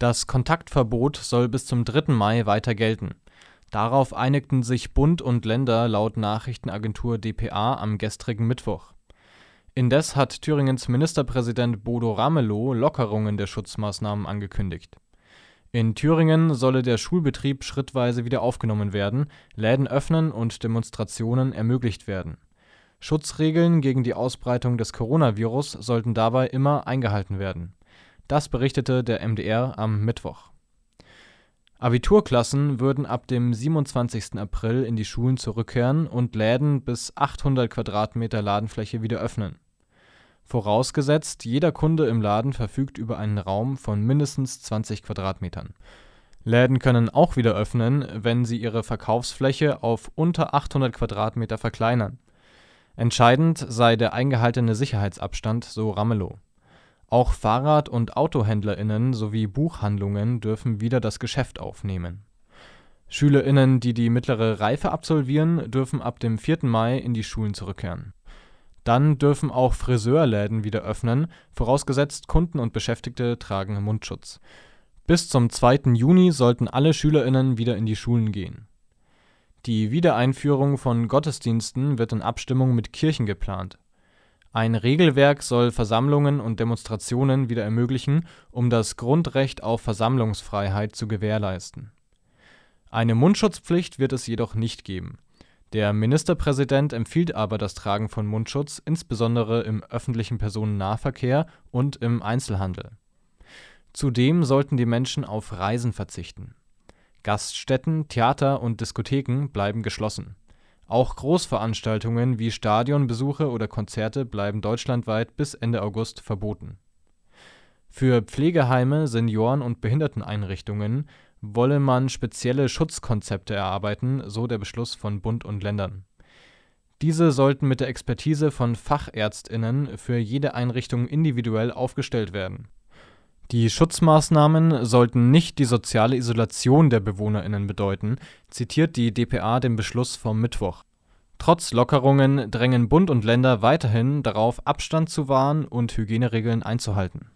Das Kontaktverbot soll bis zum 3. Mai weiter gelten. Darauf einigten sich Bund und Länder laut Nachrichtenagentur dpa am gestrigen Mittwoch. Indes hat Thüringens Ministerpräsident Bodo Ramelow Lockerungen der Schutzmaßnahmen angekündigt. In Thüringen solle der Schulbetrieb schrittweise wieder aufgenommen werden, Läden öffnen und Demonstrationen ermöglicht werden. Schutzregeln gegen die Ausbreitung des Coronavirus sollten dabei immer eingehalten werden. Das berichtete der MDR am Mittwoch. Abiturklassen würden ab dem 27. April in die Schulen zurückkehren und Läden bis 800 Quadratmeter Ladenfläche wieder öffnen. Vorausgesetzt, jeder Kunde im Laden verfügt über einen Raum von mindestens 20 Quadratmetern. Läden können auch wieder öffnen, wenn sie ihre Verkaufsfläche auf unter 800 Quadratmeter verkleinern. Entscheidend sei der eingehaltene Sicherheitsabstand, so Ramelow. Auch Fahrrad und AutohändlerInnen sowie Buchhandlungen dürfen wieder das Geschäft aufnehmen. SchülerInnen, die die mittlere Reife absolvieren, dürfen ab dem 4. Mai in die Schulen zurückkehren. Dann dürfen auch Friseurläden wieder öffnen, vorausgesetzt Kunden und Beschäftigte tragen Mundschutz. Bis zum 2. Juni sollten alle SchülerInnen wieder in die Schulen gehen. Die Wiedereinführung von Gottesdiensten wird in Abstimmung mit Kirchen geplant ein Regelwerk soll Versammlungen und Demonstrationen wieder ermöglichen, um das Grundrecht auf Versammlungsfreiheit zu gewährleisten. Eine Mundschutzpflicht wird es jedoch nicht geben. Der Ministerpräsident empfiehlt aber das Tragen von Mundschutz insbesondere im öffentlichen Personennahverkehr und im Einzelhandel. Zudem sollten die Menschen auf Reisen verzichten. Gaststätten, Theater und Diskotheken bleiben geschlossen auch Großveranstaltungen wie Stadionbesuche oder Konzerte bleiben deutschlandweit bis Ende August verboten. Für Pflegeheime, Senioren und Behinderteneinrichtungen wolle man spezielle Schutzkonzepte erarbeiten, so der Beschluss von Bund und Ländern. Diese sollten mit der Expertise von Fachärztinnen für jede Einrichtung individuell aufgestellt werden. Die Schutzmaßnahmen sollten nicht die soziale Isolation der Bewohnerinnen bedeuten, zitiert die dpa den Beschluss vom Mittwoch. Trotz Lockerungen drängen Bund und Länder weiterhin darauf, Abstand zu wahren und Hygieneregeln einzuhalten